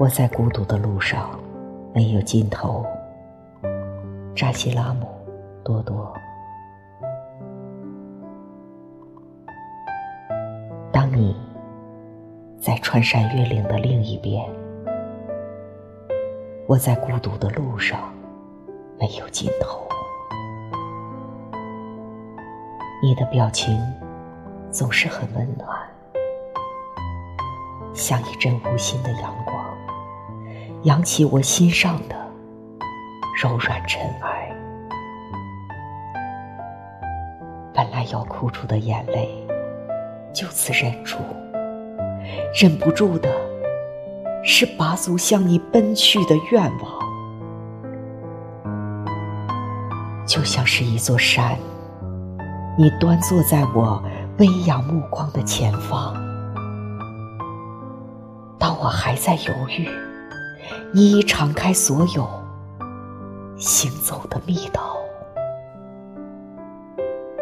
我在孤独的路上，没有尽头。扎西拉姆，多多。当你在穿山越岭的另一边，我在孤独的路上，没有尽头。你的表情总是很温暖，像一阵无心的阳光。扬起我心上的柔软尘埃，本来要哭出的眼泪就此忍住，忍不住的是拔足向你奔去的愿望，就像是一座山，你端坐在我微仰目光的前方，当我还在犹豫。你已敞开所有行走的密道，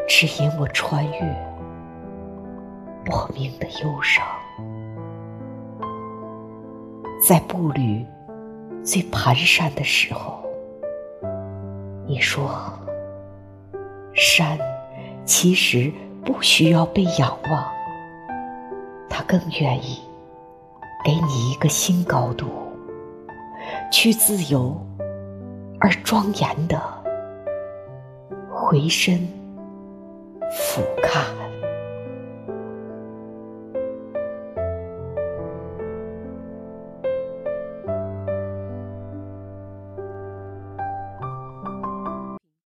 指引我穿越莫名的忧伤。在步履最蹒跚的时候，你说：“山其实不需要被仰望，它更愿意给你一个新高度。”去自由而庄严的回身俯瞰。